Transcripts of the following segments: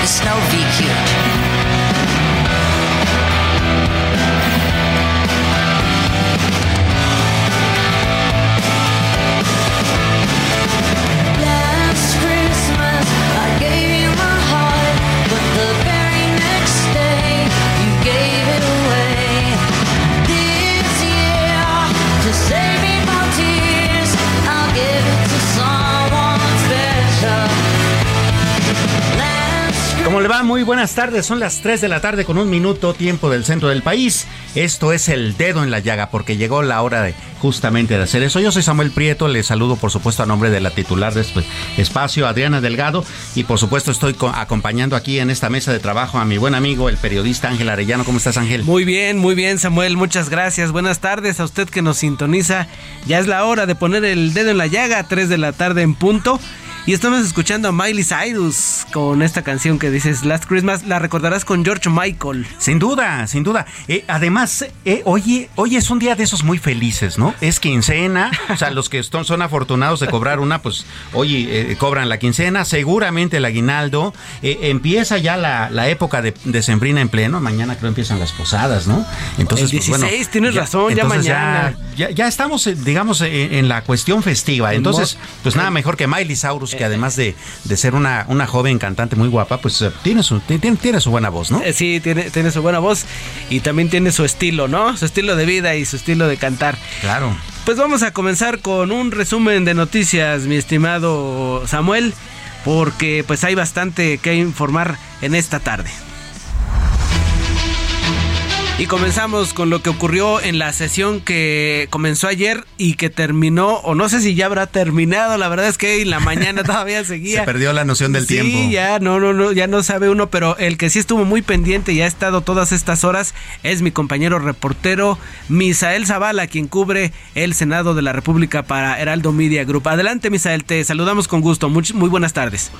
The Snow VQ. Buenas tardes. Son las 3 de la tarde con un minuto tiempo del centro del país. Esto es el dedo en la llaga porque llegó la hora de justamente de hacer eso. Yo soy Samuel Prieto, le saludo por supuesto a nombre de la titular de este espacio, Adriana Delgado, y por supuesto estoy co- acompañando aquí en esta mesa de trabajo a mi buen amigo, el periodista Ángel Arellano. ¿Cómo estás Ángel? Muy bien, muy bien, Samuel. Muchas gracias. Buenas tardes a usted que nos sintoniza. Ya es la hora de poner el dedo en la llaga, 3 de la tarde en punto. Y estamos escuchando a Miley Cyrus con esta canción que dices Last Christmas. La recordarás con George Michael. Sin duda, sin duda. Eh, además, eh, hoy, hoy es un día de esos muy felices, ¿no? Es quincena, o sea, los que son, son afortunados de cobrar una, pues hoy eh, cobran la quincena, seguramente el aguinaldo. Eh, empieza ya la, la época de, de sembrina en pleno, mañana creo empiezan las posadas, ¿no? Entonces, El pues, bueno, 16, tienes razón, ya mañana. Ya, ya estamos, eh, digamos, en, en la cuestión festiva. Entonces, pues nada mejor que Miley Cyrus, que además de, de ser una, una joven cantante muy guapa, pues eh, tiene su, tiene, tiene su buena voz, ¿no? Eh, Sí, tiene, tiene su buena voz y también tiene su estilo, ¿no? Su estilo de vida y su estilo de cantar. Claro. Pues vamos a comenzar con un resumen de noticias, mi estimado Samuel, porque pues hay bastante que informar en esta tarde. Y comenzamos con lo que ocurrió en la sesión que comenzó ayer y que terminó, o no sé si ya habrá terminado, la verdad es que en la mañana todavía seguía. Se perdió la noción del sí, tiempo. ya no, no, no, ya no sabe uno, pero el que sí estuvo muy pendiente y ha estado todas estas horas es mi compañero reportero Misael Zavala, quien cubre el Senado de la República para Heraldo Media Group. Adelante, Misael, te saludamos con gusto. Muy, muy buenas tardes.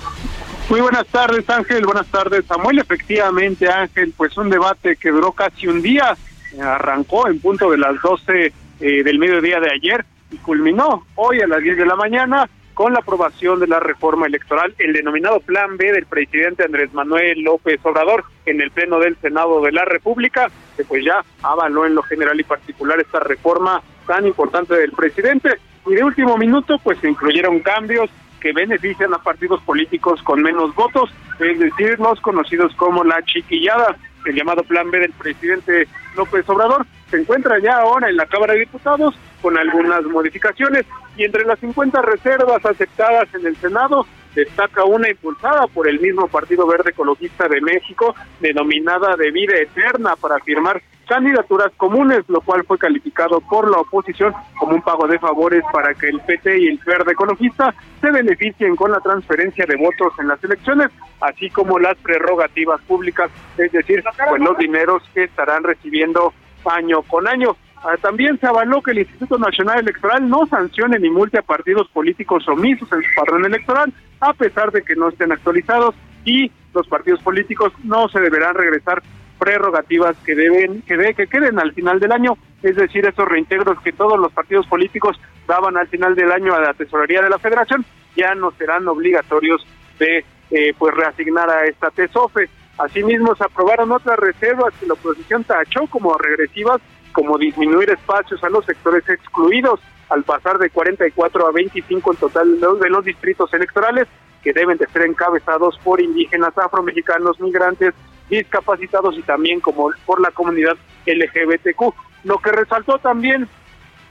Muy buenas tardes, Ángel. Buenas tardes, Samuel. Efectivamente, Ángel, pues un debate que duró casi un día. Arrancó en punto de las 12 eh, del mediodía de ayer y culminó hoy a las 10 de la mañana con la aprobación de la reforma electoral, el denominado Plan B del presidente Andrés Manuel López Obrador en el Pleno del Senado de la República, que pues ya avaló en lo general y particular esta reforma tan importante del presidente. Y de último minuto, pues se incluyeron cambios que benefician a partidos políticos con menos votos, es decir, los conocidos como la chiquillada. El llamado Plan B del presidente López Obrador se encuentra ya ahora en la Cámara de Diputados con algunas modificaciones y entre las 50 reservas aceptadas en el Senado destaca una impulsada por el mismo Partido Verde Ecologista de México, denominada de vida eterna para firmar candidaturas comunes, lo cual fue calificado por la oposición como un pago de favores para que el PT y el Verde Ecologista se beneficien con la transferencia de votos en las elecciones, así como las prerrogativas públicas, es decir, pues los dineros que estarán recibiendo año con año. Ah, También se avaló que el Instituto Nacional Electoral no sancione ni multe a partidos políticos omisos en su padrón electoral, a pesar de que no estén actualizados, y los partidos políticos no se deberán regresar prerrogativas que deben que, de, que queden al final del año, es decir, esos reintegros que todos los partidos políticos daban al final del año a la tesorería de la Federación ya no serán obligatorios de eh, pues reasignar a esta TESOFE. Asimismo, se aprobaron otras reservas que la oposición tachó como regresivas, como disminuir espacios a los sectores excluidos al pasar de 44 a 25 en total de los distritos electorales que deben de ser encabezados por indígenas, afromexicanos, migrantes, discapacitados y también como por la comunidad LGBTQ. Lo que resaltó también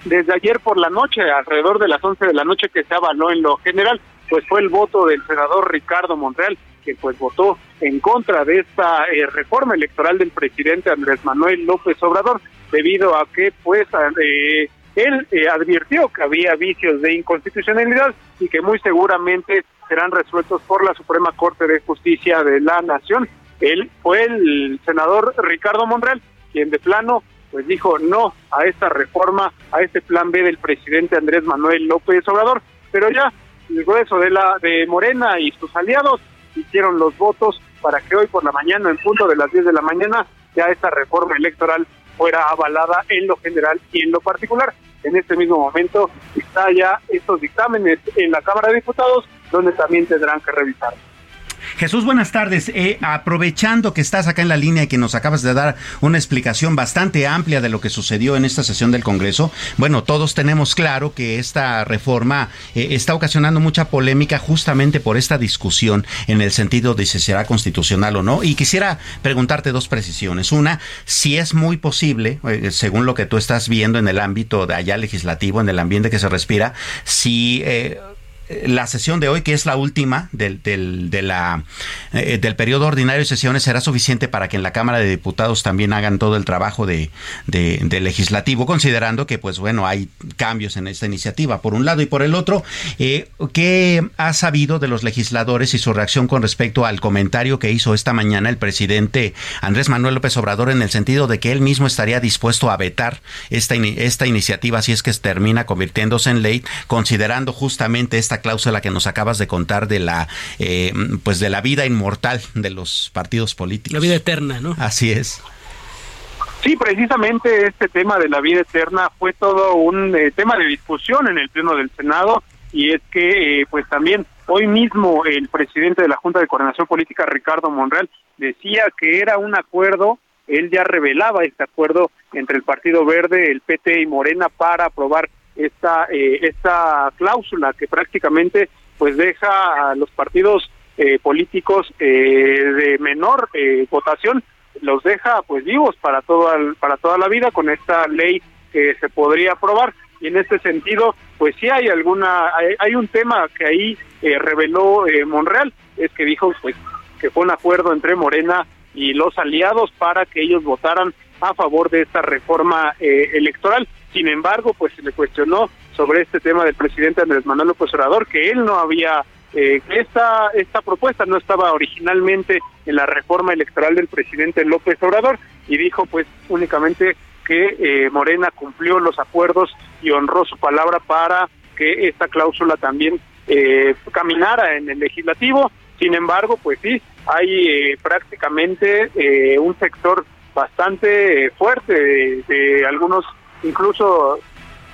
desde ayer por la noche, alrededor de las 11 de la noche que se avaló en lo general, pues fue el voto del senador Ricardo Monreal, que pues votó en contra de esta eh, reforma electoral del presidente Andrés Manuel López Obrador, debido a que pues eh, él eh, advirtió que había vicios de inconstitucionalidad y que muy seguramente serán resueltos por la Suprema Corte de Justicia de la Nación. Él fue el senador Ricardo Monreal quien de plano pues dijo no a esta reforma, a este plan B del presidente Andrés Manuel López Obrador, pero ya el grueso de la de Morena y sus aliados hicieron los votos para que hoy por la mañana, en punto de las 10 de la mañana, ya esta reforma electoral fuera avalada en lo general y en lo particular. En este mismo momento está ya estos dictámenes en la Cámara de Diputados, donde también tendrán que revisar. Jesús, buenas tardes. Eh, aprovechando que estás acá en la línea y que nos acabas de dar una explicación bastante amplia de lo que sucedió en esta sesión del Congreso, bueno, todos tenemos claro que esta reforma eh, está ocasionando mucha polémica justamente por esta discusión en el sentido de si será constitucional o no. Y quisiera preguntarte dos precisiones. Una, si es muy posible, eh, según lo que tú estás viendo en el ámbito de allá legislativo, en el ambiente que se respira, si la sesión de hoy, que es la última del, del, de la, eh, del periodo ordinario de sesiones, será suficiente para que en la Cámara de Diputados también hagan todo el trabajo de, de, legislativo, considerando que, pues bueno, hay cambios en esta iniciativa, por un lado, y por el otro, eh, ¿qué ha sabido de los legisladores y su reacción con respecto al comentario que hizo esta mañana el presidente Andrés Manuel López Obrador en el sentido de que él mismo estaría dispuesto a vetar esta, esta iniciativa si es que termina convirtiéndose en ley, considerando justamente esta cláusula que nos acabas de contar de la eh, pues de la vida inmortal de los partidos políticos. La vida eterna, ¿no? Así es. Sí, precisamente este tema de la vida eterna fue todo un eh, tema de discusión en el pleno del Senado y es que eh, pues también hoy mismo el presidente de la Junta de Coordinación Política Ricardo Monreal decía que era un acuerdo, él ya revelaba este acuerdo entre el Partido Verde, el PT y Morena para aprobar esta eh, esta cláusula que prácticamente pues deja a los partidos eh, políticos eh, de menor votación los deja pues vivos para toda para toda la vida con esta ley que se podría aprobar. Y en este sentido pues sí hay alguna hay, un tema que ahí reveló Monreal. Es que dijo pues que fue un acuerdo entre Morena y los aliados para que ellos votaran a favor de esta reforma electoral sin embargo, pues se le cuestionó sobre este tema del presidente Andrés Manuel López Obrador, que él no había, eh, esta, esta propuesta no estaba originalmente en la reforma electoral del presidente López Obrador, y dijo pues únicamente que eh, Morena cumplió los acuerdos y honró su palabra para que esta cláusula también eh, caminara en el legislativo. Sin embargo, pues sí, hay eh, prácticamente eh, un sector bastante fuerte de, de algunos incluso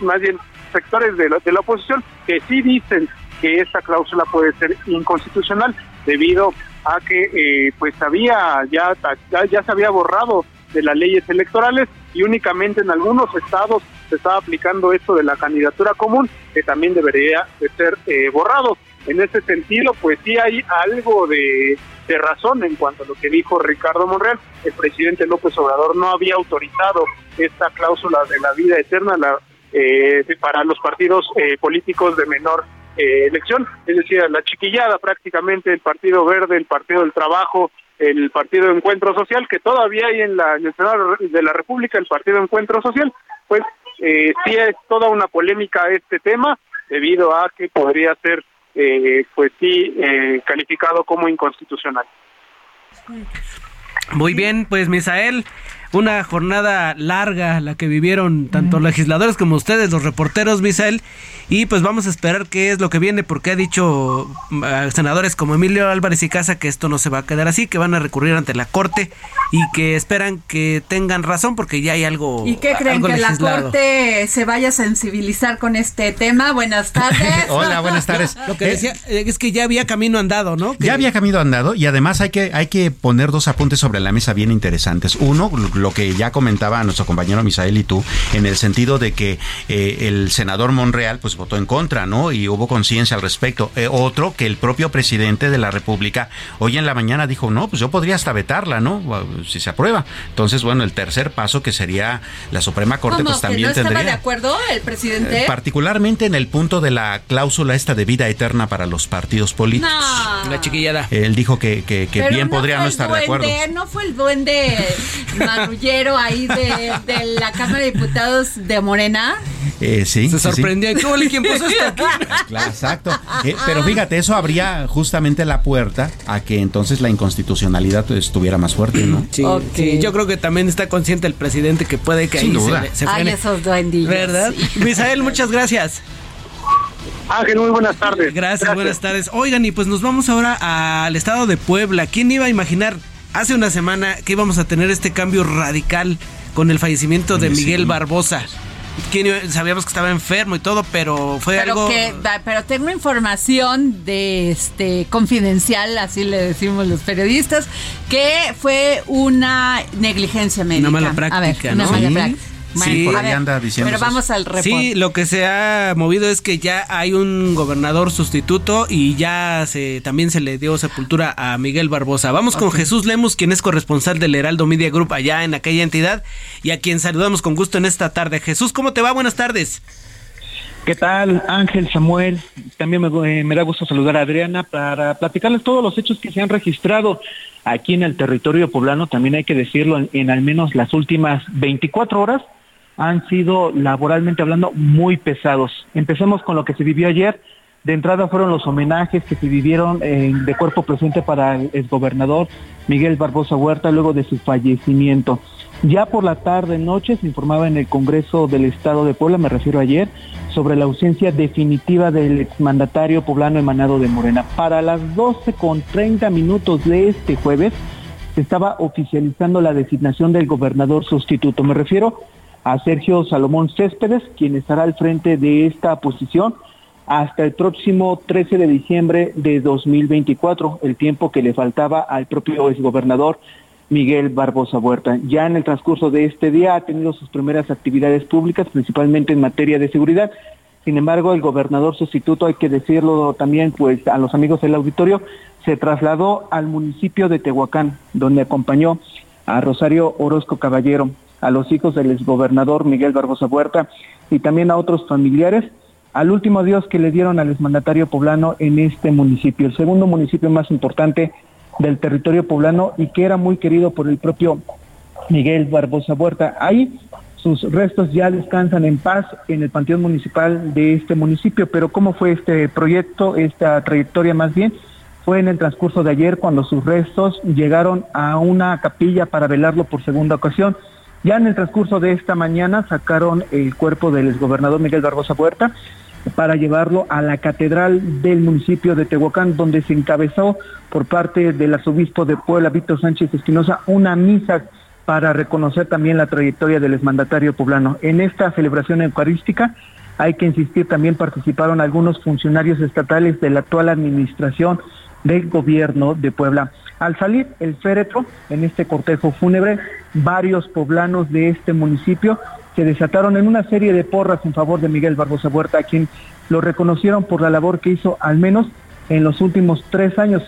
más bien sectores de la, de la oposición que sí dicen que esta cláusula puede ser inconstitucional debido a que eh, pues había ya, ya, se había borrado de las leyes electorales y únicamente en algunos estados se estaba aplicando esto de la candidatura común que también debería de ser eh, borrado. En ese sentido, pues sí hay algo de, razón en cuanto a lo que dijo Ricardo Monreal. El presidente López Obrador no había autorizado esta cláusula de la vida eterna la, eh, para los partidos eh, políticos de menor eh, elección, es decir, la chiquillada prácticamente, el Partido Verde, el Partido del Trabajo, el Partido de Encuentro Social, que todavía hay en, la, en el Senado de la República, el Partido Encuentro Social, pues eh, sí es toda una polémica este tema, debido a que podría ser, eh, pues sí, eh, calificado como inconstitucional. Muy bien, pues Misael, una jornada larga la que vivieron tanto legisladores como ustedes, los reporteros, Misael. Y pues vamos a esperar qué es lo que viene, porque ha dicho a senadores como Emilio Álvarez y Casa que esto no se va a quedar así, que van a recurrir ante la Corte y que esperan que tengan razón porque ya hay algo. ¿Y qué creen? ¿Que la. Corte se vaya a sensibilizar con este tema? Buenas tardes. Hola, buenas tardes. Lo que Eh, decía eh, es que ya había camino andado, ¿no? Que- Ya había camino andado y además hay que, hay que poner dos apuntes sobre la mesa bien interesantes. Uno, lo que ya comentaba nuestro compañero Misael y tú, en el sentido de que eh, el senador Monreal pues votó en contra, ¿no? Y hubo conciencia al respecto. Eh, otro, que el propio presidente de la República hoy en la mañana dijo, no, pues yo podría hasta vetarla, ¿no? Si se aprueba. Entonces, bueno, el tercer paso que sería la Suprema Corte pues ¿Que también no estaba tendría... de acuerdo el presidente? Eh, particularmente en el punto de la cláusula esta de vida eterna para los partidos políticos. no. La chiquillada. Él dijo que, que- que bien podría no estar de acuerdo. No fue el duende ahí de, de la Cámara de Diputados de Morena. Eh, sí, Se sí, sí. sorprendió. ¿Y tú, quién puso esto aquí? Claro, exacto. Eh, pero fíjate, eso abría justamente la puerta a que entonces la inconstitucionalidad estuviera más fuerte, ¿no? Sí, sí, yo creo que también está consciente el presidente que puede que Sin ahí duda. se, se Ay, esos duendillos. ¿Verdad? Misael, muchas gracias. Ángel, muy buenas tardes. Gracias, buenas tardes. Oigan, y pues nos vamos ahora al estado de Puebla. ¿Quién iba a imaginar hace una semana que íbamos a tener este cambio radical con el fallecimiento de. Miguel Barbosa? ¿Quién iba- sabíamos que estaba enfermo y todo, pero fue Pero algo... que, va, pero tengo información de este confidencial, así le decimos los periodistas, que fue una negligencia médica. mala A ver, práctica, una ¿no? mala Sí, práctica. Sí, por ahí ver, anda diciendo Pero eso. vamos al reporte. Sí, lo que se ha movido es que ya hay un gobernador sustituto y ya se también se le dio sepultura a Miguel Barbosa. Vamos con Jesús Lemus, quien es corresponsal del Heraldo Media Group allá en aquella entidad y a quien saludamos con gusto en esta tarde. Jesús, ¿cómo te va? Buenas tardes. ¿Qué tal, Ángel, Samuel? También me, eh, me da gusto saludar a Adriana para platicarles todos los hechos que se han registrado aquí en el territorio poblano. También hay que decirlo, en, en al menos las últimas 24 horas han sido laboralmente hablando muy pesados. Empecemos con lo que se vivió ayer. De entrada fueron los homenajes que se vivieron eh, de cuerpo presente para el exgobernador Miguel Barbosa Huerta luego de su fallecimiento. Ya por la tarde noche se informaba en el Congreso del Estado de Puebla, me refiero ayer, sobre la ausencia definitiva del exmandatario poblano emanado de Morena. Para las 12 con 30 minutos de este jueves se estaba oficializando la designación del gobernador sustituto. Me refiero a Sergio Salomón Céspedes, quien estará al frente de esta posición hasta el próximo 13 de diciembre de 2024, el tiempo que le faltaba al propio exgobernador Miguel Barbosa Huerta. Ya en el transcurso de este día ha tenido sus primeras actividades públicas, principalmente en materia de seguridad. Sin embargo, el gobernador sustituto, hay que decirlo también, pues a los amigos del auditorio, se trasladó al municipio de Tehuacán, donde acompañó a Rosario Orozco Caballero, a los hijos del exgobernador Miguel Barbosa Huerta y también a otros familiares, al último adiós que le dieron al exmandatario poblano en este municipio, el segundo municipio más importante del territorio poblano y que era muy querido por el propio Miguel Barbosa Huerta. Ahí sus restos ya descansan en paz en el Panteón Municipal de este municipio, pero ¿cómo fue este proyecto, esta trayectoria más bien? Fue en el transcurso de ayer cuando sus restos llegaron a una capilla para velarlo por segunda ocasión. Ya en el transcurso de esta mañana sacaron el cuerpo del exgobernador Miguel Barbosa Huerta para llevarlo a la catedral del municipio de Tehuacán, donde se encabezó por parte del arzobispo de Puebla, Víctor Sánchez Espinosa, una misa para reconocer también la trayectoria del exmandatario poblano. En esta celebración eucarística hay que insistir, también participaron algunos funcionarios estatales de la actual administración del gobierno de Puebla. Al salir el féretro en este cortejo fúnebre, varios poblanos de este municipio se desataron en una serie de porras en favor de Miguel Barbosa Huerta, a quien lo reconocieron por la labor que hizo al menos en los últimos tres años.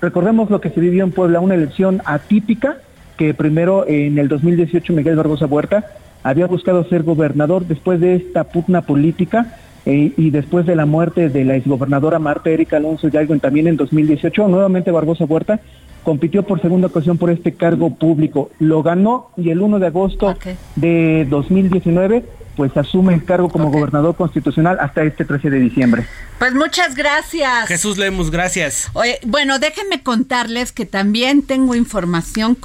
Recordemos lo que se vivió en Puebla, una elección atípica, que primero en el 2018 Miguel Barbosa Huerta había buscado ser gobernador después de esta pugna política eh, y después de la muerte de la exgobernadora Marta Erika Alonso Hidalgo también en 2018, nuevamente Barbosa Huerta compitió por segunda ocasión por este cargo público. Lo ganó y el 1 de agosto Ok. de 2019 pues asume el cargo como gobernador constitucional hasta este 13 de diciembre. Pues muchas gracias. Jesús Lemus, gracias. Oye, bueno, déjenme contarles que también tengo información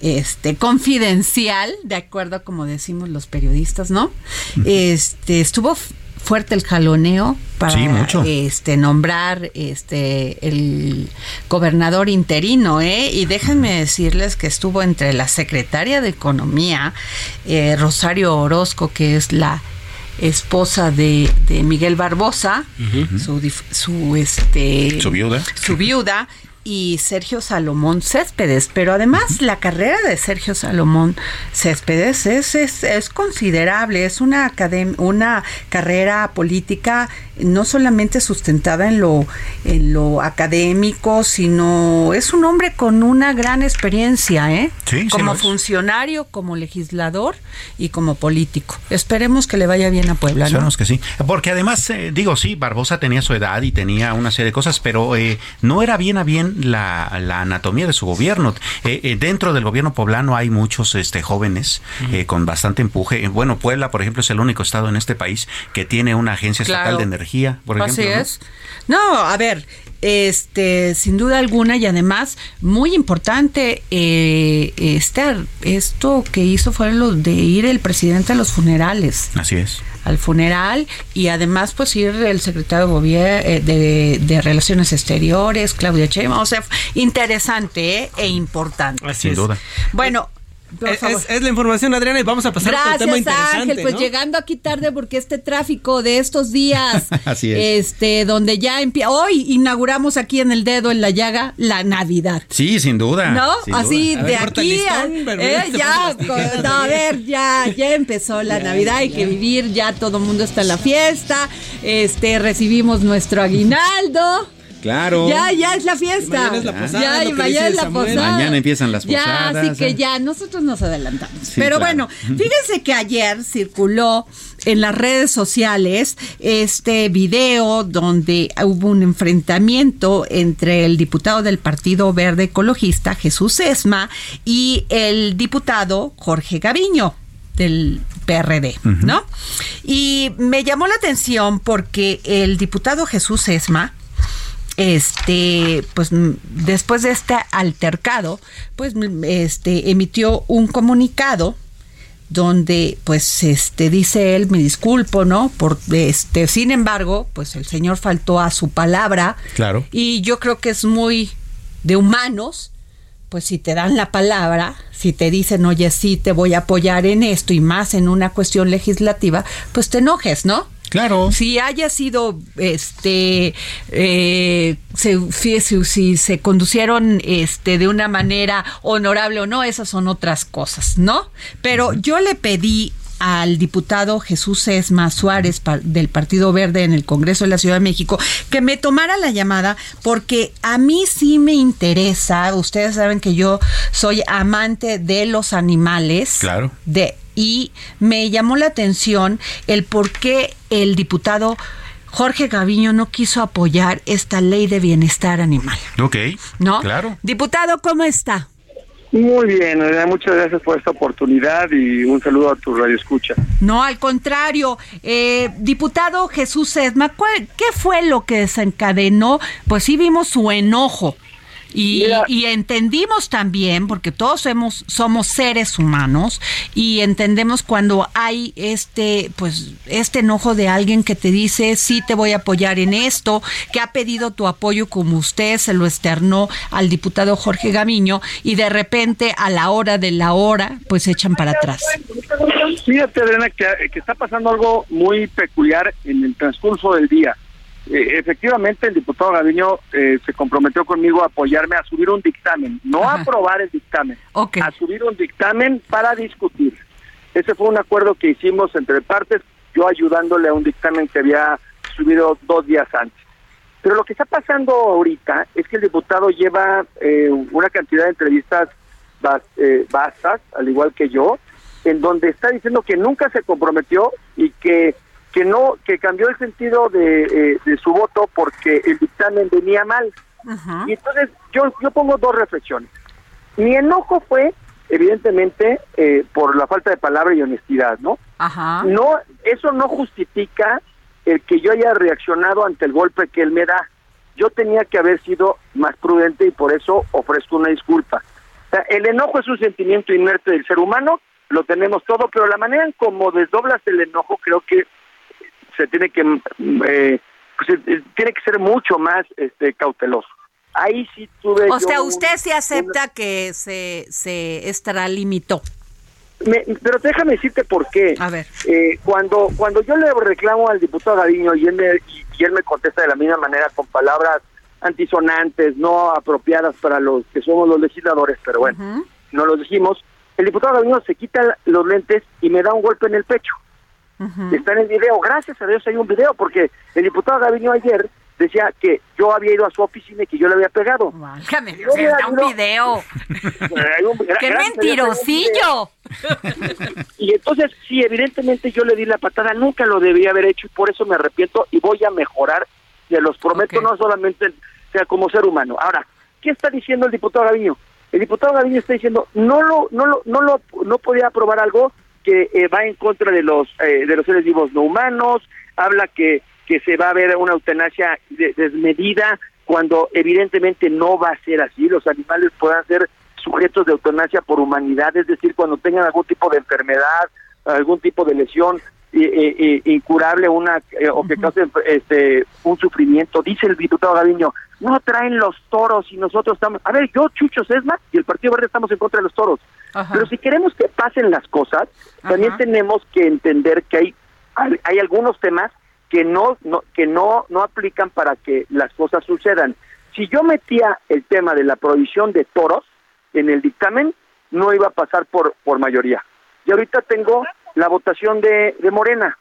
este, confidencial, de acuerdo a como decimos los periodistas, ¿no? Este estuvo fuerte el jaloneo para Sí, mucho. este nombrar este el gobernador interino, ¿eh? Y déjenme decirles que estuvo entre la secretaria de Economía, eh, Rosario Orozco, que es la esposa de, de Miguel Barbosa, su, su este Su viuda. su viuda y Sergio Salomón Céspedes, pero además la carrera de Sergio Salomón Céspedes es, es, es considerable, es una, una carrera política no solamente sustentada en lo, en lo académico, sino es un hombre con una gran experiencia, ¿eh? Sí, sí como funcionario, como legislador y como político. Esperemos que le vaya bien a Puebla, ¿no? Esperemos que sí. Porque además, eh, digo, sí, Barbosa tenía su edad y tenía una serie de cosas, pero eh, no era bien a bien la, la anatomía de su gobierno. Eh, eh, dentro del gobierno poblano hay muchos este, jóvenes eh, con bastante empuje. Eh, Bueno, Puebla, por ejemplo, es el único estado en este país que tiene una agencia estatal Claro. de energía, por ejemplo. Así ¿no? es. No, a ver, este, sin duda alguna y además muy importante, eh, este, esto que hizo fue lo de ir el presidente a los funerales Así es. Al funeral y además pues ir el secretario de gobierno de, de Relaciones Exteriores, Claudia Sheinbaum, o sea, interesante ¿eh? e importante. Así Sin es. duda. Bueno, Es, favor. es- es la información, Adriana, y vamos a pasar a otro tema Gracias interesante. Ángel, pues ¿no? llegando aquí tarde porque este tráfico de estos días, Así es. este, donde ya empieza, hoy inauguramos aquí en el dedo en la llaga la Navidad. Sí, sin duda. ¿No? sin Así A de ver, aquí a- listón, pero eh, ya te ya, no, a ver, ya, ya empezó la Navidad, hay que vivir, ya todo el mundo está en la fiesta, este, recibimos nuestro aguinaldo. Claro. Ya, ya es la fiesta. mañana es la posada, Ya, y mañana es la Samuel. posada. Mañana empiezan las Ya, posadas, así que ¿eh? ya, nosotros nos adelantamos. Sí, Pero claro. bueno, fíjense que ayer circuló en las redes sociales este video donde hubo un enfrentamiento entre el diputado del Partido Verde Ecologista, Jesús Esma, y el diputado Jorge Gaviño del PRD, ¿no? Y me llamó la atención porque el diputado Jesús Esma, este, pues mm, después de este altercado, pues mm, este emitió un comunicado donde pues este dice él me disculpo no por este sin embargo pues el señor faltó a su palabra Claro. y yo creo que es muy de humanos pues si te dan la palabra si te dicen oye sí te voy a apoyar en esto y más en una cuestión legislativa pues te enojes no Claro. si haya sido este eh, se- si, si- si se conducieron este de una manera honorable o no esas son otras cosas no pero yo le pedí al diputado Jesús Esma Suárez del Partido Verde en el Congreso de la Ciudad de México que me tomara la llamada porque a mí sí me interesa, ustedes saben que yo soy amante de los animales, Claro. de y me llamó la atención el por qué el diputado Jorge Gaviño no quiso apoyar esta ley de bienestar animal, Ok. ¿no? Claro. Diputado, ¿cómo está? Muy bien, muchas gracias por esta oportunidad y un saludo a tu radio escucha. No, al contrario. Eh, diputado Jesús ¿cuál- ¿qué fue lo que desencadenó? Pues sí vimos su enojo. Y, Mira. y entendimos también, porque todos hemos, somos seres humanos, y entendemos cuando hay este, pues, este enojo de alguien que te dice, sí te voy a apoyar en esto, que ha pedido tu apoyo como usted se lo externó al diputado Jorge Gamiño, y de repente a la hora de la hora, pues echan para atrás. Fíjate, Adriana, que, que está pasando algo muy peculiar en el transcurso del día. Eh, efectivamente, el diputado Gaviño eh, se comprometió conmigo a apoyarme a subir un dictamen, no a aprobar el dictamen, a subir un dictamen para discutir. Ese fue un acuerdo que hicimos entre partes, yo ayudándole a un dictamen que había subido dos días antes. Pero lo que está pasando ahorita es que el diputado lleva eh, una cantidad de entrevistas bas- eh, vastas, al igual que yo, en donde está diciendo que nunca se comprometió y que que no que cambió el sentido de, eh, de su voto porque el dictamen venía mal. Y entonces yo yo pongo dos reflexiones. Mi enojo fue evidentemente eh, por la falta de palabra y honestidad, ¿no? Ajá. No, eso no justifica el que yo haya reaccionado ante el golpe que él me da. Yo tenía que haber sido más prudente y por eso ofrezco una disculpa. O sea, el enojo es un sentimiento inerte del ser humano, lo tenemos todo, pero la manera en cómo desdoblas el enojo creo que se tiene que mm, eh, pues, eh, tiene que ser mucho más este cauteloso. Ahí sí tuve O sea, un- usted sí acepta que se, se extralimitó. Me- pero déjame decirte por qué. A ver. Eh, cuando cuando yo le reclamo al diputado Gaviño y él me y, y él me contesta de la misma manera con palabras antisonantes, no apropiadas para los que somos los legisladores, pero bueno, no los dijimos. El diputado Gaviño se quita los lentes y me da un golpe en el pecho. Está en el video. Gracias a Dios hay un video porque el diputado Gaviño ayer decía que yo había ido a su oficina y que yo le había pegado. Válgame Dios, da un video. Un- ¡Qué video. mentirosillo! Y entonces, sí, evidentemente yo le di la patada, nunca lo debía haber hecho y por eso me arrepiento y voy a mejorar, se los prometo, no solamente sea como ser humano. Ahora, ¿qué está diciendo el diputado Gaviño? El diputado Gaviño está diciendo, no lo, no lo, no lo, no podía aprobar algo que eh, va en contra de los, eh, de los seres vivos no humanos, habla que, que se va a ver una eutanasia de- desmedida, cuando evidentemente no va a ser así, los animales puedan ser sujetos de eutanasia por humanidad, es decir, cuando tengan algún tipo de enfermedad, algún tipo de lesión eh, incurable, una eh, o que cause este un sufrimiento. Dice el diputado Gaviño, no traen los toros y nosotros estamos. A ver, yo Chucho Sesma y el Partido Verde estamos en contra de los toros. Ajá. Pero si queremos que pasen las cosas, también tenemos que entender que hay hay, hay algunos temas que no, no que no no aplican para que las cosas sucedan. Si yo metía el tema de la prohibición de toros en el dictamen, no iba a pasar por por mayoría. Y ahorita tengo la votación de, de Morena.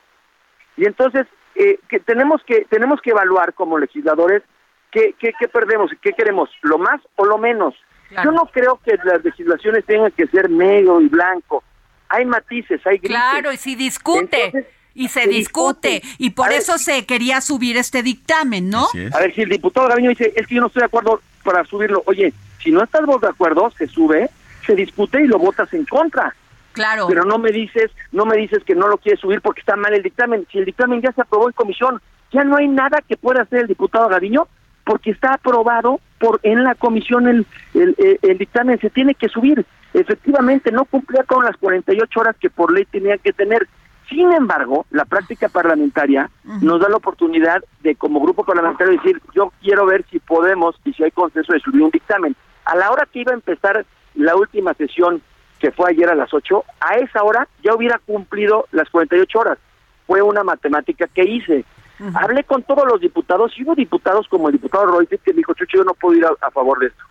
Y entonces eh, que tenemos que tenemos que evaluar como legisladores qué, qué, qué perdemos, qué queremos, lo más o lo menos. Claro. Yo no creo que las legislaciones tengan que ser negro y blanco. Hay matices, hay grises. Claro, y si discute. Entonces, y se, se discute. discute. Y por A ver, eso se quería subir este dictamen, ¿no? A ver, si el diputado Gaviño dice, es que yo no estoy de acuerdo para subirlo. Oye, si no estás vos de acuerdo, se sube, se discute y lo votas en contra. Claro. Pero no me dices, no me dices que no lo quieres subir porque está mal el dictamen. Si el dictamen ya se aprobó en comisión, ya no hay nada que pueda hacer el diputado Gaviño porque está aprobado por en la comisión el, el, el- el dictamen, se tiene que subir. Efectivamente, no cumplía con las 48 horas que por ley tenía que tener. Sin embargo, la práctica parlamentaria nos da la oportunidad de, como grupo parlamentario, decir, yo quiero ver si podemos y si hay consenso de subir un dictamen. A la hora que iba a empezar la última sesión, que fue ayer a las 8, a esa hora ya hubiera cumplido las 48 horas. Fue una matemática que hice. Hablé con todos los diputados y hubo diputados como el diputado Roy que me dijo, Chucho, yo no puedo ir a, a favor de esto.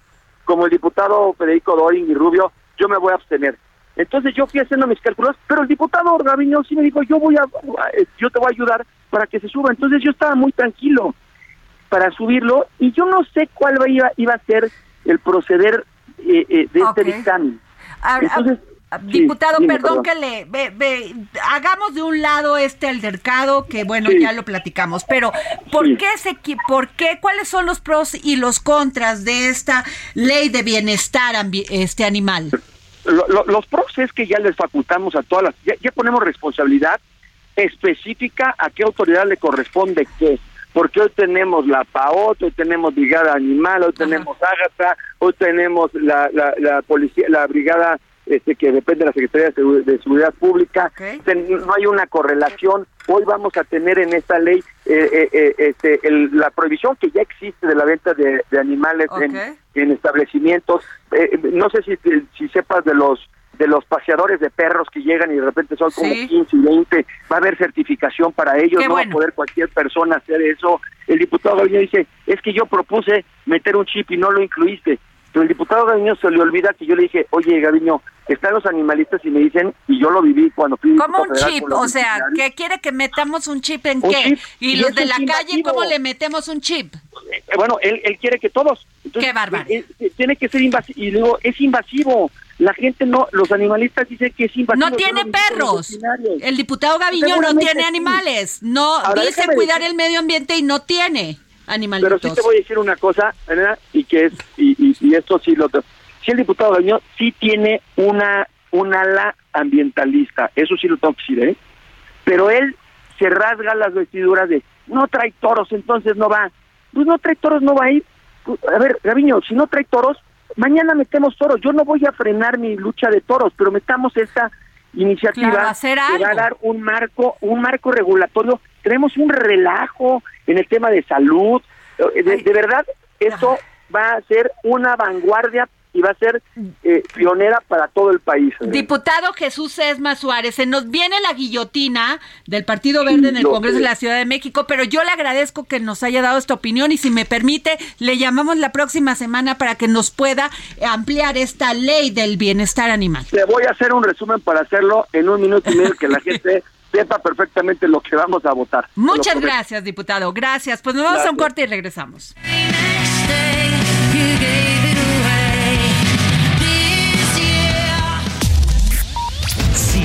Como el diputado Federico Doring y Rubio, yo me voy a abstener. Entonces yo fui haciendo mis cálculos, pero el diputado Gaviño sí me dijo, yo voy a, yo te voy a ayudar para que se suba. Entonces yo estaba muy tranquilo para subirlo y yo no sé cuál iba, iba a ser el proceder eh, eh, de este dictamen. Entonces, sí, diputado, dime, perdón, perdón. que le ve- ve- hagamos de un lado este altercado que bueno Sí. ya lo platicamos, pero ¿por Sí. qué se por qué cuáles son los pros y los contras de esta ley de bienestar este animal? Lo- lo- los pros es que ya les facultamos a todas las, ya, ya ponemos responsabilidad específica a qué autoridad le corresponde qué. Porque hoy tenemos la PAOT, hoy tenemos Brigada Animal, hoy tenemos Ágata, hoy tenemos la, la, la policía, la Brigada este, que depende de la Secretaría de, Segu- de Seguridad Pública. No hay una correlación. Hoy vamos a tener en esta ley eh, eh, eh, este, el- la prohibición que ya existe de la venta de, de animales en, establecimientos. Eh, no sé si, si sepas de los de los paseadores de perros que llegan y de repente son como Sí. 15 y 20, va a haber certificación para ellos, Qué no bueno. va a poder cualquier persona hacer eso. El diputado Gaviño dice, es que yo propuse meter un chip y no lo incluiste. Pero el diputado Gaviño se le olvida que yo le dije, oye Gaviño, están los animalistas y me dicen, y yo lo viví cuando fui ¿Cómo un chip? O sea. ¿qué quiere que metamos un chip en Un qué? chip, Y y los de la calle, invasivo. ¿cómo le metemos un chip? Eh, bueno, él, él quiere que todos. Qué bárbaro. eh, eh, tiene que ser invasivo. Y luego, es invasivo. La gente no, los animalistas dicen que es invasivo. No tiene perros. El diputado Gaviño no tiene sí. animales. No Ahora, dice cuidar decir- el medio ambiente y no tiene animalitos. Pero sí te voy a decir una cosa, Elena, y que es, y, y, y esto sí lo... Si el diputado Gaviño sí tiene una, un ala ambientalista, eso sí lo tengo que decir, ¿eh? pero él se rasga las vestiduras de no trae toros, entonces no va. Pues no trae toros, no va a ir. A ver, Gaviño, si no trae toros, mañana metemos toros. Yo no voy a frenar mi lucha de toros, pero metamos esta iniciativa Claro, hacer que va a dar un marco, un marco regulatorio. Tenemos un relajo en el tema de salud. Eh, De, de verdad, esto va a ser una vanguardia y va a ser eh, pionera para todo el país. Diputado Jesús Esma Suárez, se nos viene la guillotina del Partido Verde en el Congreso de la Ciudad de México, pero yo le agradezco que nos haya dado esta opinión y si me permite, le llamamos la próxima semana para que nos pueda ampliar esta ley del bienestar animal. Te voy a hacer un resumen para hacerlo en un minuto y medio que la gente sepa perfectamente lo que vamos a votar. Muchas gracias, diputado. Gracias. Pues nos vamos a un corte y regresamos.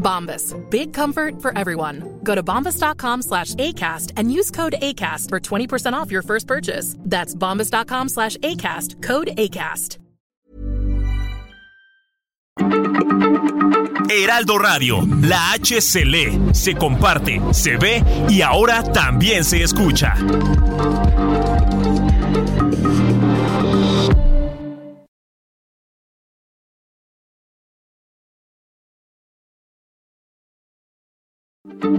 Bombas. Big comfort for everyone. Go to bombas.com slash ACAST and use code ACAST for 20% off your first purchase. That's bombas.com slash ACAST. Code ACAST. Heraldo Radio, la H se lee, se comparte, se ve y ahora también se escucha.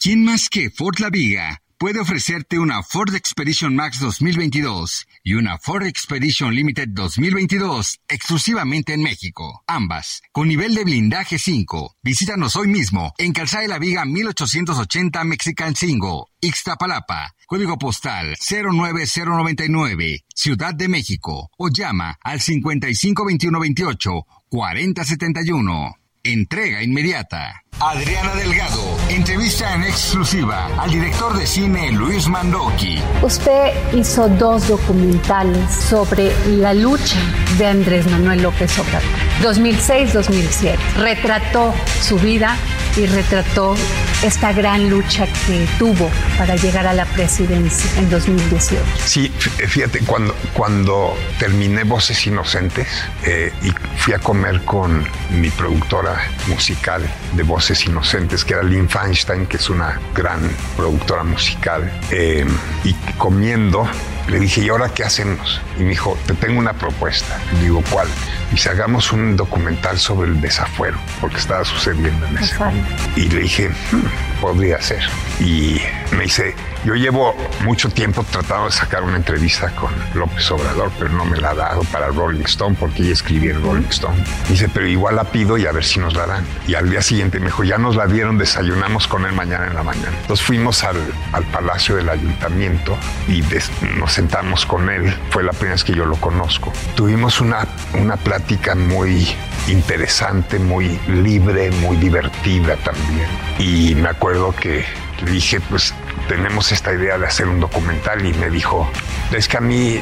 ¿Quién más que Ford La Viga puede ofrecerte una Ford Expedition Max 2022 y una Ford Expedition Limited 2022 exclusivamente en México? Ambas con nivel de blindaje 5. Visítanos hoy mismo en Calzada de la Viga 1880 Mexican 5, Ixtapalapa. Código postal 09099, Ciudad de México. O llama al 552128 4071. Entrega inmediata. Adriana Delgado, entrevista en exclusiva al director de cine Luis Mandoki. Usted hizo dos documentales sobre la lucha de Andrés Manuel López Obrador, 2006-2007. Retrató su vida y retrató esta gran lucha que tuvo para llegar a la presidencia en 2018. Sí, fíjate, cuando, cuando terminé Voces Inocentes eh, y fui a comer con mi productora musical de Voces Inocentes, que era Lynn Feinstein, que es una gran productora musical, eh, y comiendo, le dije, ¿y ahora qué hacemos? Y me dijo, te tengo una propuesta. Y digo, ¿cuál? Dice, hagamos un documental sobre el desafuero, porque estaba sucediendo en ese momento. Y le dije, "Hmm, podría ser. Y me dice, yo llevo mucho tiempo tratando de sacar una entrevista con López Obrador, pero no me la ha dado para Rolling Stone, porque ella escribía en Rolling Stone. Dice, pero igual la pido y a ver si nos la dan. Y al día siguiente me dijo, ya nos la dieron, desayunamos con él mañana en la mañana. Entonces fuimos al, al Palacio del Ayuntamiento y des- nos sentamos con él. Fue la primera vez que yo lo conozco. Tuvimos una, una plática muy interesante, muy libre, muy divertida también. Y me acuerdo que le dije, pues tenemos esta idea de hacer un documental y me dijo, es que a mí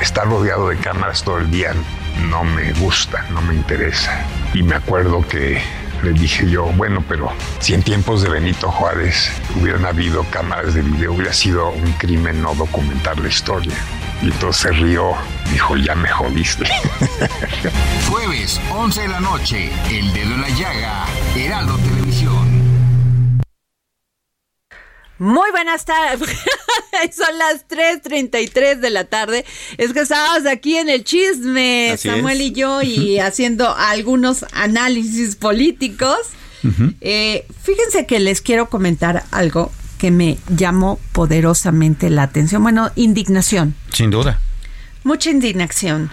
estar rodeado de cámaras todo el día no me gusta, no me interesa. Y me acuerdo que le dije yo, bueno, pero si en tiempos de Benito Juárez hubieran habido cámaras de video, hubiera sido un crimen no documentar la historia. Y entonces rió, dijo, ya me jodiste. Jueves, 11 de la noche, El Dedo en la Llaga, Muy buenas tardes. Son las 3:33 de la tarde. Es que estábamos aquí en el chisme, Así Samuel es. y yo, y haciendo algunos análisis políticos. Eh, fíjense que les quiero comentar algo que me llamó poderosamente la atención. Bueno, indignación. Sin duda. Mucha indignación.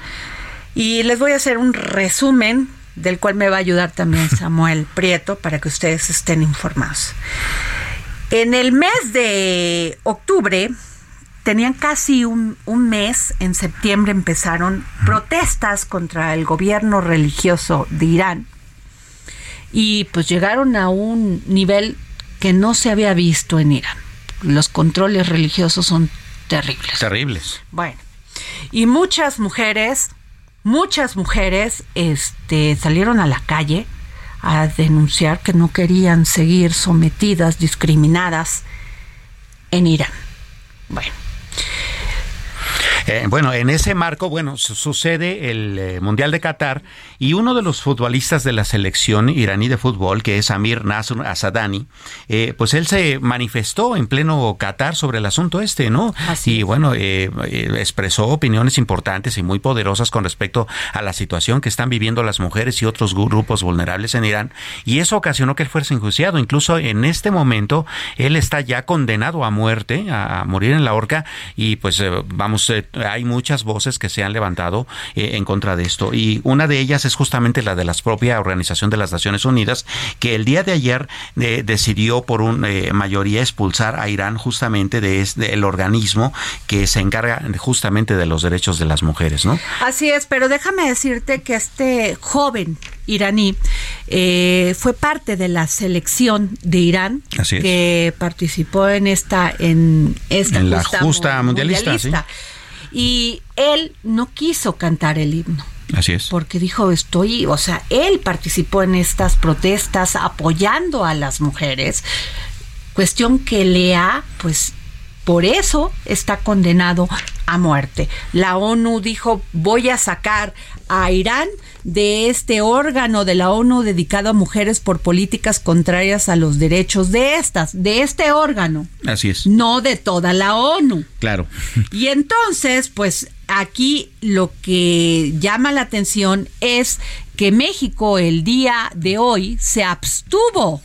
Y les voy a hacer un resumen del cual me va a ayudar también Samuel Prieto para que ustedes estén informados. En el mes de octubre, tenían casi un, un mes, en septiembre empezaron protestas contra el gobierno religioso de Irán y pues llegaron a un nivel que no se había visto en Irán. Los controles religiosos son terribles. Terribles. Bueno, y muchas mujeres, muchas mujeres este, salieron a la calle a denunciar que no querían seguir sometidas, discriminadas en Irán. Bueno. Eh, bueno, en ese marco, bueno, su- sucede el eh, Mundial de Qatar y uno de los futbolistas de la selección iraní de fútbol, que es Amir Nasr Asadani, eh, pues él se manifestó en pleno Qatar sobre el asunto este, ¿no? y bueno, eh, eh, expresó opiniones importantes y muy poderosas con respecto a la situación que están viviendo las mujeres y otros grupos vulnerables en Irán y eso ocasionó que él fuese enjuiciado. Incluso en este momento él está ya condenado a muerte, a, a morir en la horca y pues eh, vamos, eh, hay muchas voces que se han levantado eh, en contra de esto y una de ellas es justamente la de la propia Organización de las Naciones Unidas que el día de ayer eh, decidió por una mayoría expulsar a Irán justamente de este, el organismo que se encarga justamente de los derechos de las mujeres, ¿no? Así es, pero déjame decirte que este joven iraní eh, fue parte de la selección de Irán Así es. que participó en esta en esta En la justa mu- mundialista, sí. Y él no quiso cantar el himno Así es. porque dijo estoy, o sea, él participó en estas protestas apoyando a las mujeres, cuestión que le ha, pues, por eso está condenado a muerte. La ONU dijo voy a sacar a Irán de este órgano de la ONU dedicado a mujeres por políticas contrarias a los derechos de estas, de este órgano, Así es. no de toda la ONU. Claro. Y entonces, pues aquí lo que llama la atención es que México el día de hoy se abstuvo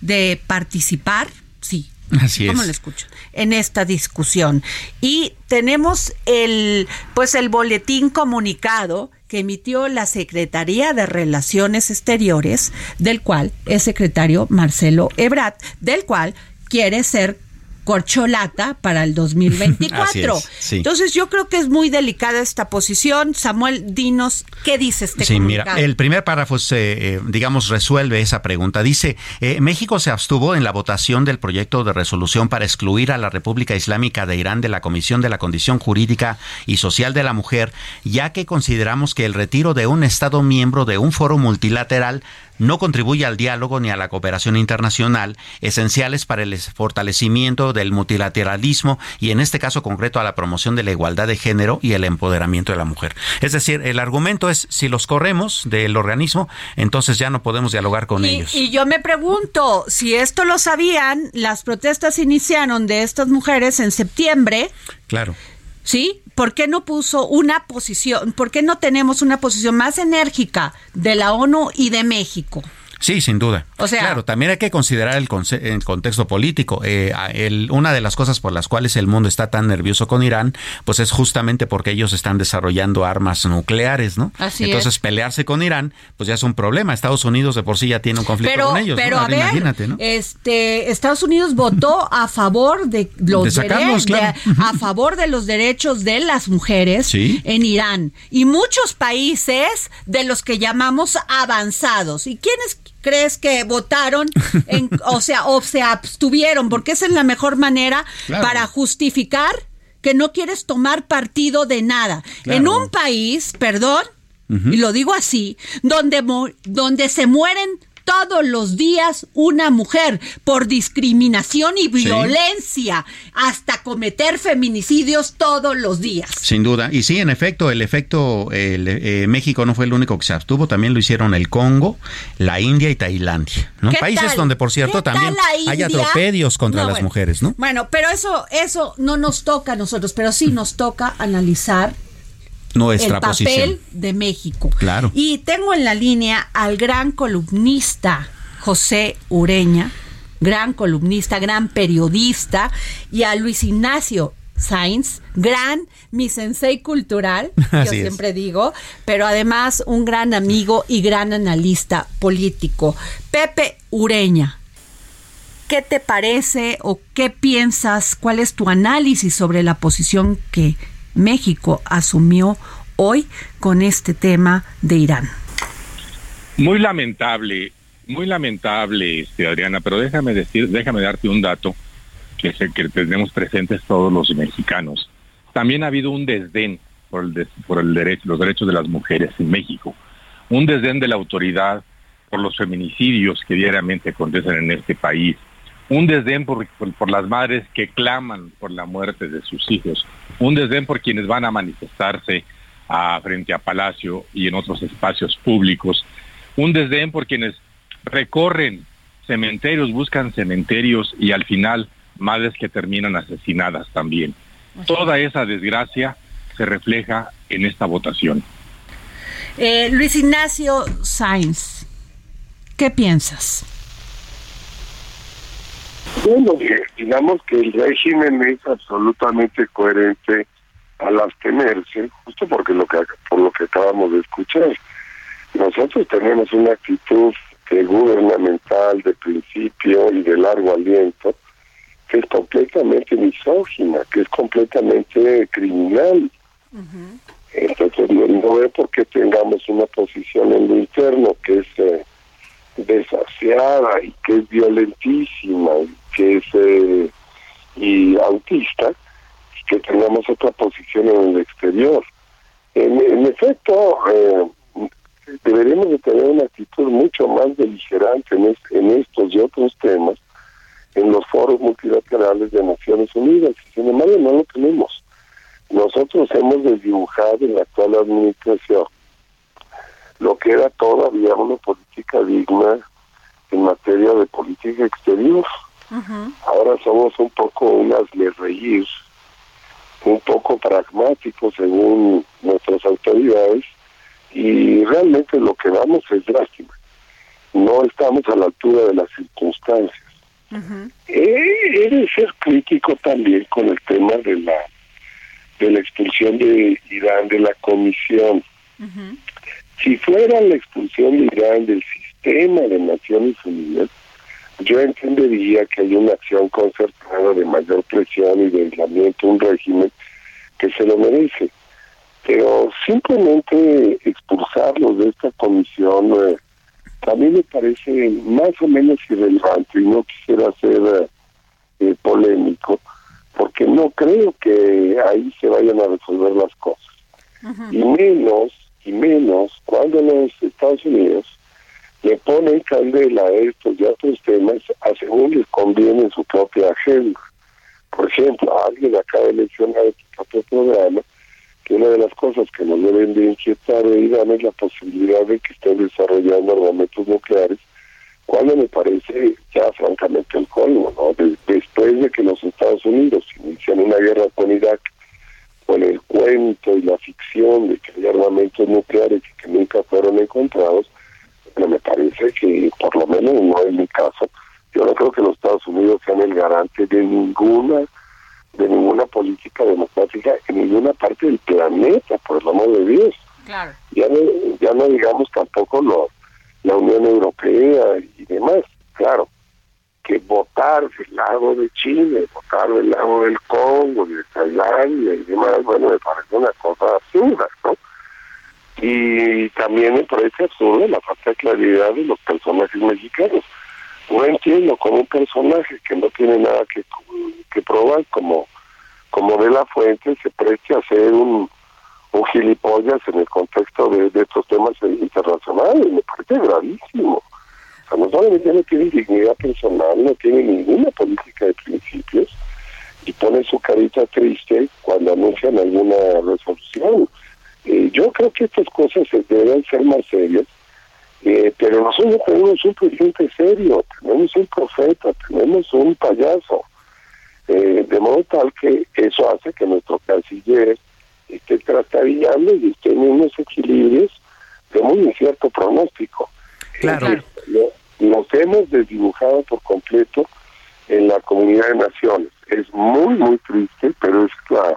de participar, sí. Así ¿Cómo es. lo escucho? En esta discusión. Y tenemos el, pues el boletín comunicado que emitió la Secretaría de Relaciones Exteriores, del cual es secretario Marcelo Ebrat, del cual quiere ser corcholata para el 2024. Así es, sí. Entonces yo creo que es muy delicada esta posición. Samuel, dinos, ¿qué dice este Sí, comunicado? mira, el primer párrafo, se, eh, digamos, resuelve esa pregunta. Dice, eh, México se abstuvo en la votación del proyecto de resolución para excluir a la República Islámica de Irán de la Comisión de la Condición Jurídica y Social de la Mujer, ya que consideramos que el retiro de un Estado miembro de un foro multilateral no contribuye al diálogo ni a la cooperación internacional, esenciales para el fortalecimiento del multilateralismo y en este caso concreto a la promoción de la igualdad de género y el empoderamiento de la mujer. Es decir, el argumento es, si los corremos del organismo, entonces ya no podemos dialogar con y, ellos. y yo me pregunto, si esto lo sabían, las protestas iniciaron de estas mujeres en septiembre, Claro. ¿sí? ¿Por qué no puso una posición, por qué no tenemos una posición más enérgica de la ONU y de México? Sí, sin duda. O sea- claro, también hay que considerar el, conce- el contexto político. Eh, a- el- una de las cosas por las cuales el mundo está tan nervioso con Irán, pues es justamente porque ellos están desarrollando armas nucleares, ¿no? Así Entonces es. pelearse con Irán, pues ya es un problema. Estados Unidos de por sí ya tiene un conflicto Pero, con ellos. ¿no? pero a Ahora ver, imagínate, ¿no? este, Estados Unidos votó a favor de los De sacarlos, dere- claro. de- a favor de los derechos de las mujeres Sí. en Irán y muchos países de los que llamamos avanzados. ¿Y quiénes crees que votaron, en, o sea, o se abstuvieron? Porque esa es la mejor manera Claro. para justificar que no quieres tomar partido de nada. Claro. En un país, perdón, y lo digo así, donde, donde se mueren todos los días una mujer por discriminación y violencia hasta cometer feminicidios todos los días. Sin duda. Y sí, en efecto, el efecto, el, eh, México no fue el único que se abstuvo, también lo hicieron el Congo, la India y Tailandia, ¿no? ¿Qué Países tal? donde, por cierto, ¿Qué tal también hay India? atropellos contra No, las bueno. mujeres, ¿no? Bueno, pero eso, eso no nos toca a nosotros, pero sí nos toca analizar Nuestra el papel posición. de México. Claro. Y tengo en la línea al gran columnista José Ureña, gran columnista, gran periodista, y a Luis Ignacio Sainz, gran mi sensei cultural, yo es. siempre digo, pero además un gran amigo y gran analista político. Pepe Ureña, ¿qué te parece o qué piensas? ¿Cuál es tu análisis sobre la posición que México asumió hoy con este tema de Irán? Muy lamentable, muy lamentable, este, Adriana, pero déjame decir, déjame darte un dato que es el que tenemos presentes todos los mexicanos. También ha habido un desdén por el, des- por el derecho, los derechos de las mujeres en México, un desdén de la autoridad por los feminicidios que diariamente acontecen en este país, un desdén por, por- por las madres que claman por la muerte de sus hijos, un desdén por quienes van a manifestarse a- frente a Palacio y en otros espacios públicos, un desdén por quienes recorren cementerios, buscan cementerios y al final madres que terminan asesinadas también. Toda esa desgracia se refleja en esta votación. Eh, Luis Ignacio Sainz, ¿qué piensas? Bueno, digamos que el régimen es absolutamente coherente al abstenerse, justo porque lo que por lo que acabamos de escuchar. Nosotros tenemos una actitud eh, gubernamental de principio y de largo aliento que es completamente misógina, que es completamente criminal. Entonces no, no veo por qué tengamos una posición en lo interno que es eh, desaseada y que es violentísima y que es eh, y autista y que tengamos otra posición en el exterior. En, efecto, eh, deberíamos de tener una actitud mucho más beligerante en, es- en estos y otros temas en los foros multilaterales de Naciones Unidas. Sin embargo, no lo tenemos. Nosotros hemos desdibujado en la actual administración lo que era todavía una política digna en materia de política exterior. Ahora somos un poco unas de reír, un poco pragmáticos según nuestras autoridades y realmente lo que damos es drástica. No estamos a la altura de las circunstancias. He, he de ser crítico también con el tema de la de la expulsión de Irán de la comisión. Si fuera la expulsión de Irán del sistema de Naciones Unidas, yo entendería que hay una acción concertada de mayor presión y de aislamiento, un régimen que se lo merece. Pero simplemente expulsarlos de esta comisión eh, también me parece más o menos irrelevante y no quisiera ser eh, eh, polémico, porque no creo que ahí se vayan a resolver las cosas. Y menos, y menos cuando los Estados Unidos le ponen candela a estos y a otros temas a según les conviene en su propia agenda. Por ejemplo, alguien acaba de mencionar en tu propio programa que una de las cosas que nos deben de inquietar de Irán es la posibilidad de que estén desarrollando armamentos nucleares, cuando me parece ya francamente el colmo, ¿no? De- después de que los Estados Unidos inician una guerra con Irak, con el cuento y la ficción de que hay armamentos nucleares y que nunca fueron encontrados, pero me parece que, por lo menos no es mi caso, yo no creo que los Estados Unidos sean el garante de ninguna de ninguna política democrática en ninguna parte del planeta, por el amor de Dios. Claro. Ya no, ya no digamos tampoco lo, la Unión Europea y demás. Claro, que votar del lado de Chile, votar del lado del Congo, de Tailandia y demás, bueno, me parece una cosa absurda, ¿no? Y también me parece absurda la falta de claridad de los personajes mexicanos. No entiendo cómo un personaje que no tiene nada que, que probar, como, como de la fuente, se preste a ser un, un gilipollas en el contexto de, de estos temas internacionales. Me parece gravísimo. O sea, lamentablemente no tiene dignidad personal, no tiene ninguna política de principios y pone su carita triste cuando anuncian alguna resolución. Eh, yo creo que estas cosas deben ser más serias, eh, pero nosotros tenemos un presidente serio, tenemos un profeta, tenemos un payaso, eh, de modo tal que eso hace que nuestro canciller esté trastabillando y esté en unos equilibrios de muy incierto pronóstico. Claro. Eh, lo- nos hemos desdibujado por completo en la comunidad de naciones. Es muy, muy triste, pero es la,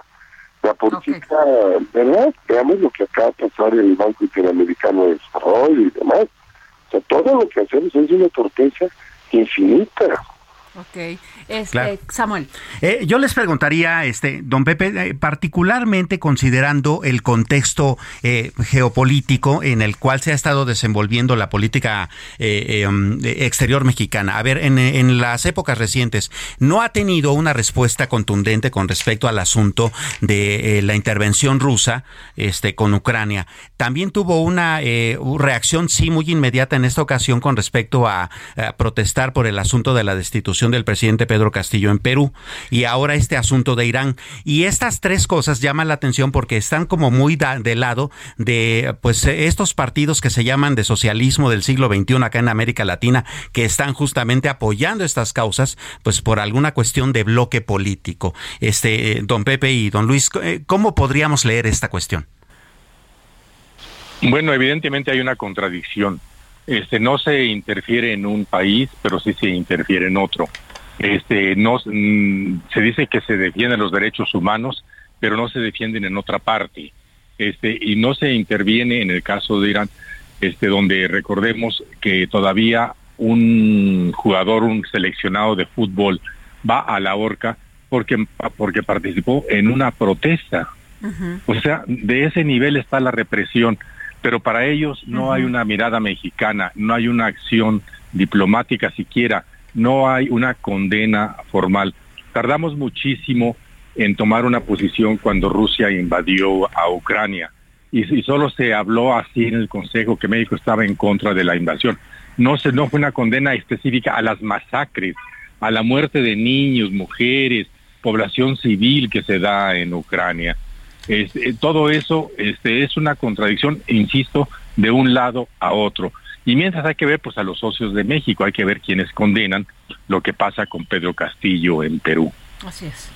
la política, ¿verdad? Veamos lo que acaba de pasar en el Banco Interamericano de Desarrollo y demás. O sea, todo lo que hacemos es una torpeza infinita. Ok. Este, Claro. Samuel. Eh, yo les preguntaría, este, don Pepe, eh, particularmente considerando el contexto eh, geopolítico en el cual se ha estado desenvolviendo la política eh, eh, um, exterior mexicana. A ver, en, en las épocas recientes, ¿no ha tenido una respuesta contundente con respecto al asunto de eh, la intervención rusa este, con Ucrania? También tuvo una eh, reacción, sí, muy inmediata en esta ocasión con respecto a, a protestar por el asunto de la destitución del presidente Pedro Castillo en Perú y ahora este asunto de Irán. Y estas tres cosas llaman la atención porque están como muy de lado de pues eh, estos partidos que se llaman de socialismo del siglo XXI acá en América Latina que están justamente apoyando estas causas pues por alguna cuestión de bloque político. Este eh, don Pepe y don Luis, eh, ¿cómo podríamos leer esta cuestión? Bueno, evidentemente hay una contradicción. Este, no se interfiere en un país, pero sí se interfiere en otro. Este, no, mm, se dice que se defienden los derechos humanos, pero no se defienden en otra parte. Este, y no se interviene en el caso de Irán, este, donde recordemos que todavía un jugador, un seleccionado de fútbol va a la horca porque, porque participó en una protesta. O sea, de ese nivel está la represión, pero para ellos no hay una mirada mexicana, no hay una acción diplomática siquiera, no hay una condena formal. Tardamos muchísimo en tomar una posición cuando Rusia invadió a Ucrania y, y solo se habló así en el Consejo que México estaba en contra de la invasión. No se no fue una condena específica a las masacres, a la muerte de niños, mujeres, población civil que se da en Ucrania. Este, todo eso este, es una contradicción, insisto, de un lado a otro. Y mientras hay que ver pues a los socios de México, hay que ver quienes condenan lo que pasa con Pedro Castillo en Perú. Así es.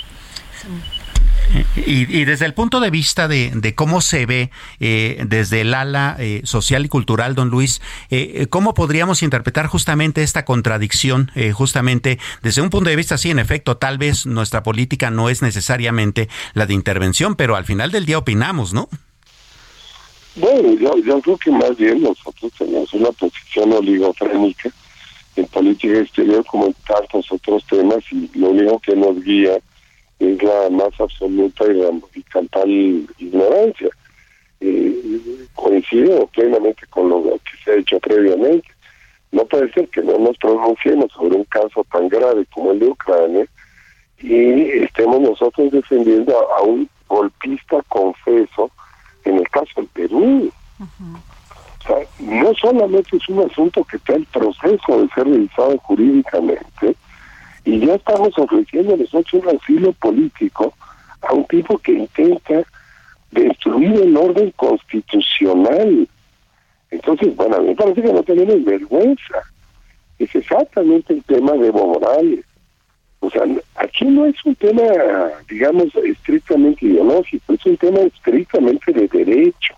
Y, y desde el punto de vista de, cómo se ve eh, desde el ala eh, social y cultural, don Luis, eh, eh, ¿cómo podríamos interpretar justamente esta contradicción? eh, justamente desde un punto de vista, sí, en efecto, tal vez nuestra política no es necesariamente la de intervención, pero al final del día opinamos, ¿no? Bueno, yo, yo creo que más bien nosotros tenemos una posición oligofrénica en política exterior como en tantos otros temas y lo único que nos guía es la más absoluta y ramificatal ignorancia. Eh, coincido plenamente con lo que se ha hecho previamente. No puede ser que no nos pronunciemos sobre un caso tan grave como el de Ucrania y estemos nosotros defendiendo a, a un golpista confeso en el caso del Perú. O sea, no solamente es un asunto que está en proceso de ser revisado jurídicamente, y ya estamos ofreciendo nosotros un asilo político a un tipo que intenta destruir el orden constitucional. Entonces, bueno, a mí me parece que no tenemos vergüenza. Es exactamente el tema de Evo Morales. O sea, aquí no es un tema, digamos, estrictamente ideológico, es un tema estrictamente de derecho.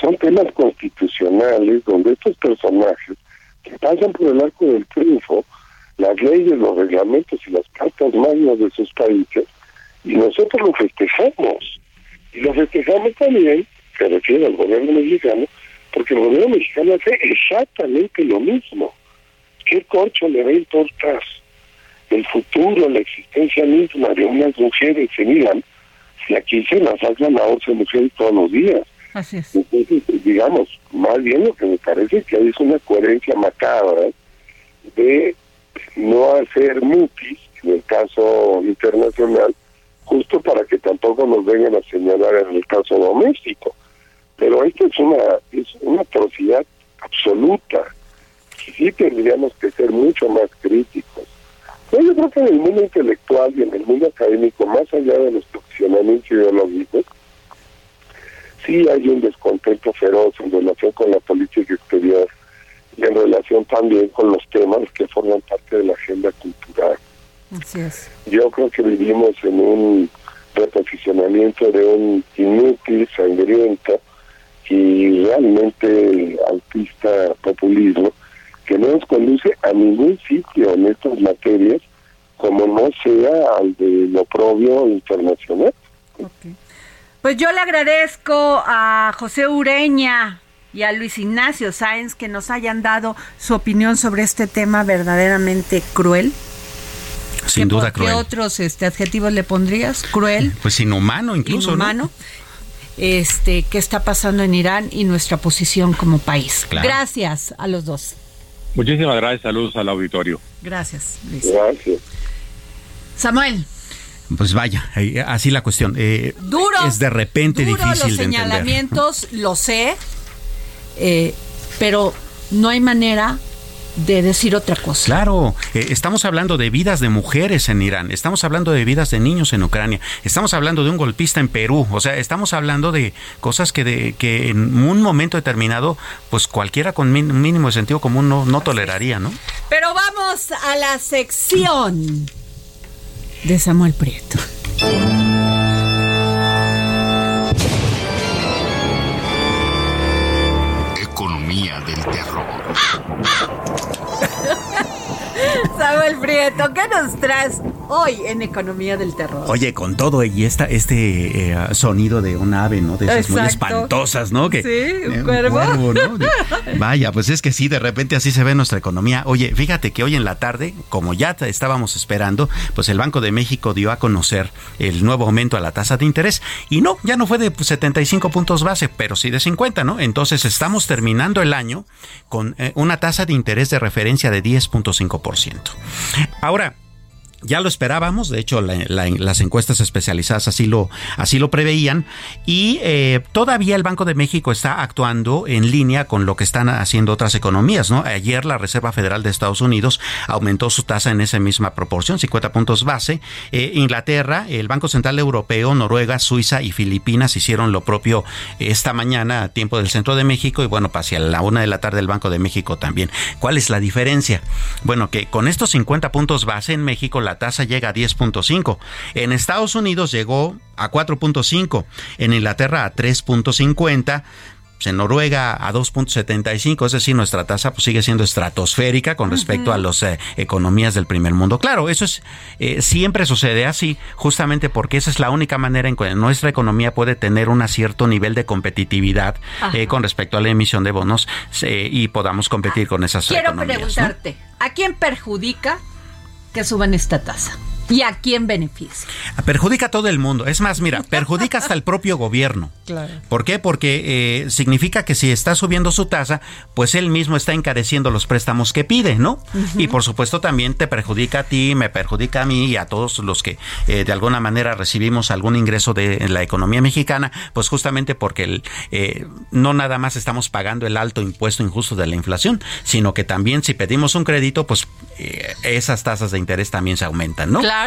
Son temas constitucionales donde estos personajes que pasan por el arco del triunfo las leyes, los reglamentos y las cartas magnas de sus países, y nosotros lo festejamos. Y lo festejamos también, se refiere al gobierno mexicano, porque el gobierno mexicano hace exactamente lo mismo. ¿Qué corcho le va a importar el futuro, la existencia misma de unas mujeres en Irán si aquí se las hacen a 11 mujeres todos los días? Así es. Entonces, digamos, más bien lo que me parece que hay es una coherencia macabra de no hacer mutis en el caso internacional, justo para que tampoco nos vengan a señalar en el caso doméstico. Pero esto es una, es una atrocidad absoluta sí tendríamos que ser mucho más críticos. Yo creo que en el mundo intelectual y en el mundo académico, más allá de los posicionamientos ideológicos, sí hay un descontento feroz en relación con la política exterior y en relación también con los temas que forman parte de la agenda cultural. Así es. Yo creo que vivimos en un reposicionamiento de un inútil, sangriento y realmente autista populismo que no nos conduce a ningún sitio en estas materias como no sea al de lo propio internacional. Pues yo le agradezco a José Ureña y a Luis Ignacio Sáenz que nos hayan dado su opinión sobre este tema verdaderamente cruel. Sin ¿Qué- duda ¿Qué cruel. otros este, adjetivos le pondrías? Cruel, Pues inhumano incluso, ¿no? inhumano. Este, ¿qué está pasando en Irán y nuestra posición como país? Claro. Gracias a los dos. Muchísimas gracias, saludos al auditorio. Gracias, Luis. Gracias. Samuel, Pues vaya, eh, así la cuestión. Eh, duro. Es de repente duro difícil los de entender. señalamientos, lo sé, eh, pero no hay manera de decir otra cosa. Claro, eh, estamos hablando de vidas de mujeres en Irán, estamos hablando de vidas de niños en Ucrania, estamos hablando de un golpista en Perú, o sea, estamos hablando de cosas que, de, que en un momento determinado, pues cualquiera con un mínimo de sentido común no, no toleraría, ¿no? Pero vamos a la sección de Samuel Prieto. Prieto, ¿qué nos traes hoy en Economía del Terror? Oye, con todo y esta, este eh, sonido de un ave, ¿no? De esas muy espantosas, ¿no? Que, Sí, un eh, cuervo. ¿no? Vaya, pues es que sí, de repente así se ve nuestra economía. Oye, fíjate que hoy en la tarde, como ya estábamos esperando, pues el Banco de México dio a conocer el nuevo aumento a la tasa de interés. Y no, ya no fue de pues, 75 puntos base, pero sí de 50, ¿no? Entonces estamos terminando el año con eh, una tasa de interés de referencia de 10.5%. Ahora, ya lo esperábamos, de hecho la- la- las encuestas especializadas así lo, así lo preveían y eh, todavía el Banco de México está actuando en línea con lo que están haciendo otras economías. ¿no? Ayer la Reserva Federal de Estados Unidos aumentó su tasa en esa misma proporción, 50 puntos base. Eh, Inglaterra, el Banco Central Europeo, Noruega, Suiza y Filipinas hicieron lo propio esta mañana a tiempo del centro de México y bueno, pues hacia la una de la tarde el Banco de México también. ¿Cuál es la diferencia? Bueno, que con estos 50 puntos base en México la tasa llega a 10.5. En Estados Unidos llegó a 4.5. En Inglaterra a 3.50. pues, En Noruega a 2.75, es decir, nuestra tasa pues, sigue siendo estratosférica con respecto a las eh, economías del primer mundo. Claro, eso es eh, siempre sucede así, justamente porque esa es la única manera en que nuestra economía puede tener un cierto nivel de competitividad eh, con respecto a la emisión de bonos y podamos competir con esas Quiero economías. ¿no? preguntarte, ¿a quién perjudica que suban esta tasa? ¿Y a quién beneficia? Perjudica a todo el mundo. Es más, mira, perjudica hasta el propio gobierno. Claro. ¿Por qué? Porque eh, significa que si está subiendo su tasa, pues él mismo está encareciendo los préstamos que pide, ¿no? Y por supuesto también te perjudica a ti, me perjudica a mí y a todos los que eh, de alguna manera recibimos algún ingreso de la economía mexicana, pues justamente porque el, eh, no nada más estamos pagando el alto impuesto injusto de la inflación, sino que también si pedimos un crédito, pues eh, esas tasas de interés también se aumentan, ¿no? Claro.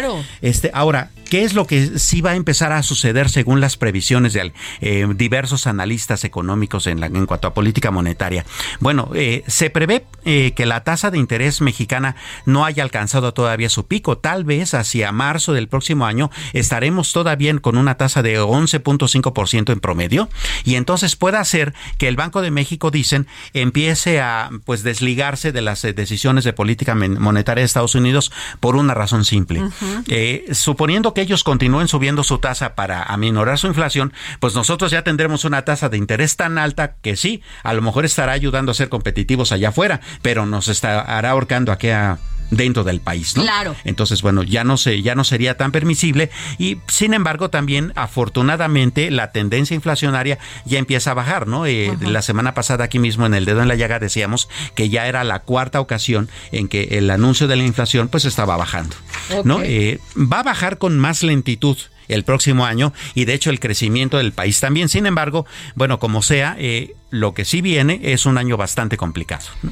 Este, ahora, ¿qué es lo que sí va a empezar a suceder según las previsiones de eh, diversos analistas económicos en, la- en cuanto a política monetaria? Bueno, eh, se prevé eh, que la tasa de interés mexicana no haya alcanzado todavía su pico. Tal vez hacia marzo del próximo año estaremos todavía con una tasa de 11.5% en promedio y entonces puede ser que el Banco de México, dicen, empiece a pues desligarse de las eh, decisiones de política monetaria de Estados Unidos por una razón simple. Eh, suponiendo que ellos continúen subiendo su tasa para aminorar su inflación, pues nosotros ya tendremos una tasa de interés tan alta que sí, a lo mejor estará ayudando a ser competitivos allá afuera, pero nos estará ahorcando aquí a dentro del país, ¿no? Claro. Entonces, bueno, ya no se, ya no sería tan permisible y sin embargo también afortunadamente la tendencia inflacionaria ya empieza a bajar, ¿no? Eh, La semana pasada aquí mismo en el dedo en la llaga decíamos que ya era la cuarta ocasión en que el anuncio de la inflación pues estaba bajando, ¿no? Eh, va a bajar con más lentitud el próximo año y de hecho el crecimiento del país también. Sin embargo, bueno, como sea, eh, lo que sí viene es un año bastante complicado. ¿no?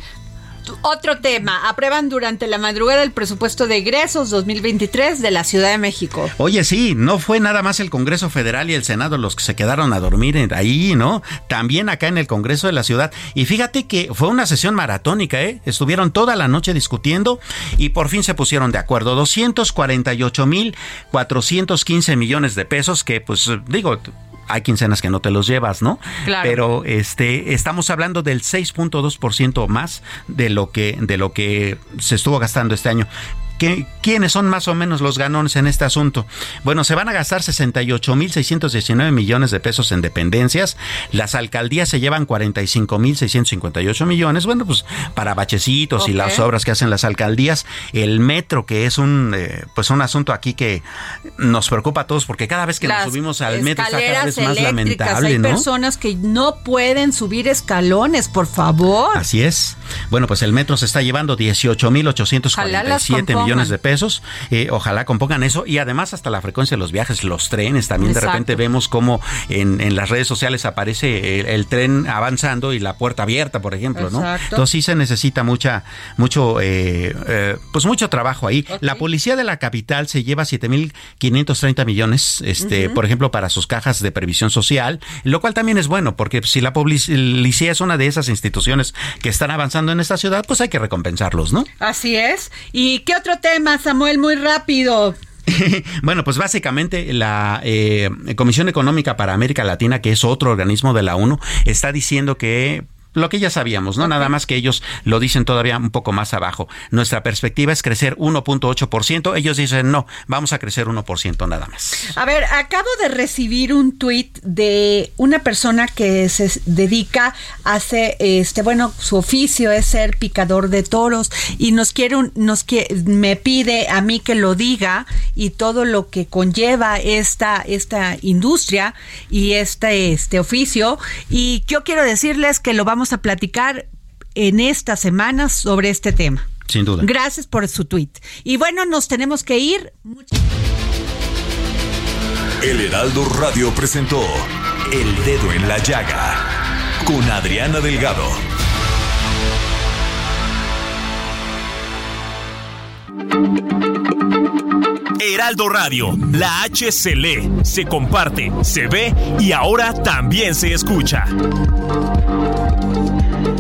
Otro tema, aprueban durante la madrugada el presupuesto de egresos 2023 de la Ciudad de México. Oye, sí, no fue nada más el Congreso Federal y el Senado los que se quedaron a dormir ahí, ¿no? También acá en el Congreso de la Ciudad. Y fíjate que fue una sesión maratónica, ¿eh? Estuvieron toda la noche discutiendo y por fin se pusieron de acuerdo. 248 mil 415 millones de pesos que, pues, digo... Hay quincenas que no te los llevas, ¿no? Claro. Pero este estamos hablando del 6.2% más de lo que de lo que se estuvo gastando este año. ¿Qué- ¿Quiénes son más o menos los ganones en este asunto? Bueno, se van a gastar 68.619 millones de pesos en dependencias. Las alcaldías se llevan 45.658 millones. Bueno, pues para bachecitos y las obras que hacen las alcaldías. El metro, que es un, eh, pues un asunto aquí que nos preocupa a todos porque cada vez que Las nos subimos al metro está cada vez más lamentable, Hay ¿no? personas que no pueden subir escalones, por favor. Así es. Bueno, pues el metro se está llevando Ojalá las 18.847 compongan. Millones de pesos. Eh, ojalá compongan eso. Y además hasta la frecuencia de los viajes, los trenes. También de repente vemos cómo en, en las redes sociales aparece el, el tren avanzando y la puerta abierta, por ejemplo, ¿no? Entonces sí se necesita mucha, mucho, eh, eh, pues mucho trabajo ahí. La policía de la capital se lleva 7.530 millones, este, por ejemplo, para sus cajas de previsión social, lo cual también es bueno, porque si la policía es una de esas instituciones que están avanzando en esta ciudad, pues hay que recompensarlos, ¿no? Así es. ¿Y qué otro tema, Samuel? Muy rápido. Bueno, pues básicamente la eh, Comisión Económica para América Latina, que es otro organismo de la ONU, está diciendo que lo que ya sabíamos, ¿no? Nada más que ellos lo dicen todavía un poco más abajo. Nuestra perspectiva es crecer 1.8%. Ellos dicen, no, vamos a crecer 1% nada más. A ver, acabo de recibir un tuit de una persona que se dedica a hacer, este, bueno, su oficio es ser picador de toros y nos quiere, un- nos que me pide a mí que lo diga y todo lo que conlleva esta, esta industria y este, este oficio. Y yo quiero decirles que lo vamos a platicar en esta semana sobre este tema. Sin duda. Gracias por su tweet. Y bueno, nos tenemos que ir. El Heraldo Radio presentó El Dedo en la Llaga con Adriana Delgado. Heraldo Radio, la H se lee, se comparte, se ve y ahora también se escucha.